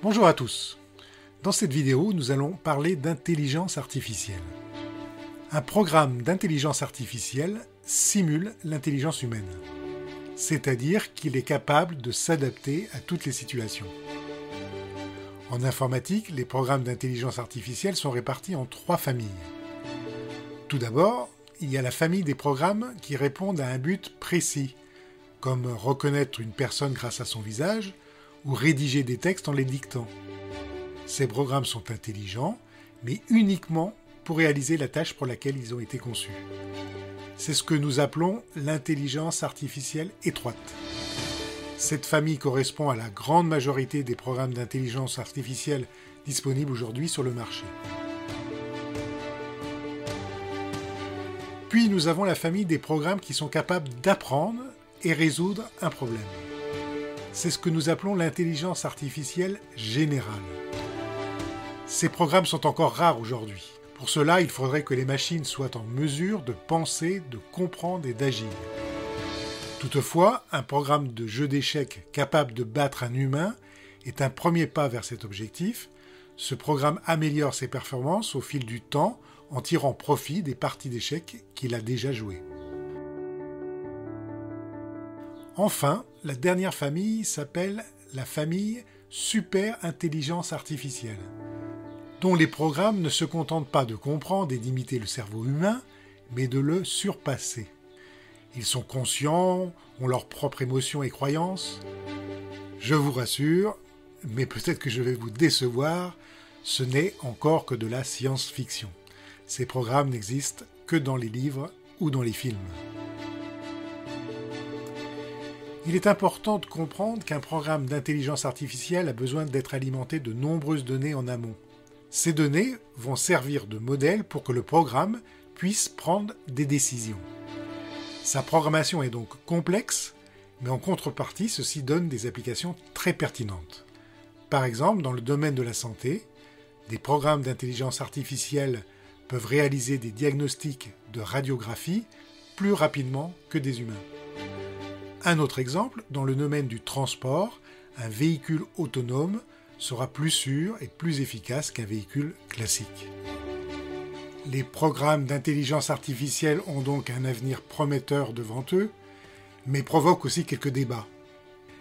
Bonjour à tous. Dans cette vidéo, nous allons parler d'intelligence artificielle. Un programme d'intelligence artificielle simule l'intelligence humaine, c'est-à-dire qu'il est capable de s'adapter à toutes les situations. En informatique, les programmes d'intelligence artificielle sont répartis en trois familles. Tout d'abord, il y a la famille des programmes qui répondent à un but précis, comme reconnaître une personne grâce à son visage, ou rédiger des textes en les dictant. Ces programmes sont intelligents, mais uniquement pour réaliser la tâche pour laquelle ils ont été conçus. C'est ce que nous appelons l'intelligence artificielle étroite. Cette famille correspond à la grande majorité des programmes d'intelligence artificielle disponibles aujourd'hui sur le marché. Puis nous avons la famille des programmes qui sont capables d'apprendre et résoudre un problème. C'est ce que nous appelons l'intelligence artificielle générale. Ces programmes sont encore rares aujourd'hui. Pour cela, il faudrait que les machines soient en mesure de penser, de comprendre et d'agir. Toutefois, un programme de jeu d'échecs capable de battre un humain est un premier pas vers cet objectif. Ce programme améliore ses performances au fil du temps en tirant profit des parties d'échecs qu'il a déjà jouées. Enfin, la dernière famille s'appelle la famille Super Intelligence Artificielle, dont les programmes ne se contentent pas de comprendre et d'imiter le cerveau humain, mais de le surpasser. Ils sont conscients, ont leurs propres émotions et croyances. Je vous rassure, mais peut-être que je vais vous décevoir, ce n'est encore que de la science-fiction. Ces programmes n'existent que dans les livres ou dans les films. Il est important de comprendre qu'un programme d'intelligence artificielle a besoin d'être alimenté de nombreuses données en amont. Ces données vont servir de modèle pour que le programme puisse prendre des décisions. Sa programmation est donc complexe, mais en contrepartie, ceci donne des applications très pertinentes. Par exemple, dans le domaine de la santé, des programmes d'intelligence artificielle peuvent réaliser des diagnostics de radiographie plus rapidement que des humains. Un autre exemple, dans le domaine du transport, un véhicule autonome sera plus sûr et plus efficace qu'un véhicule classique. Les programmes d'intelligence artificielle ont donc un avenir prometteur devant eux, mais provoquent aussi quelques débats.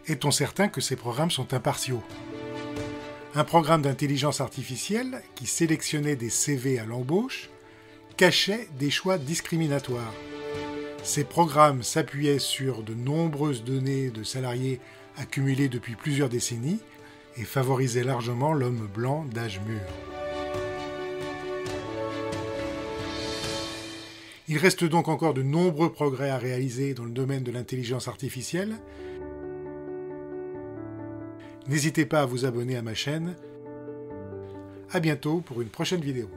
Est-on certain que ces programmes sont impartiaux? Un programme d'intelligence artificielle qui sélectionnait des CV à l'embauche cachait des choix discriminatoires. Ces programmes s'appuyaient sur de nombreuses données de salariés accumulées depuis plusieurs décennies et favorisaient largement l'homme blanc d'âge mûr. Il reste donc encore de nombreux progrès à réaliser dans le domaine de l'intelligence artificielle. N'hésitez pas à vous abonner à ma chaîne. A bientôt pour une prochaine vidéo.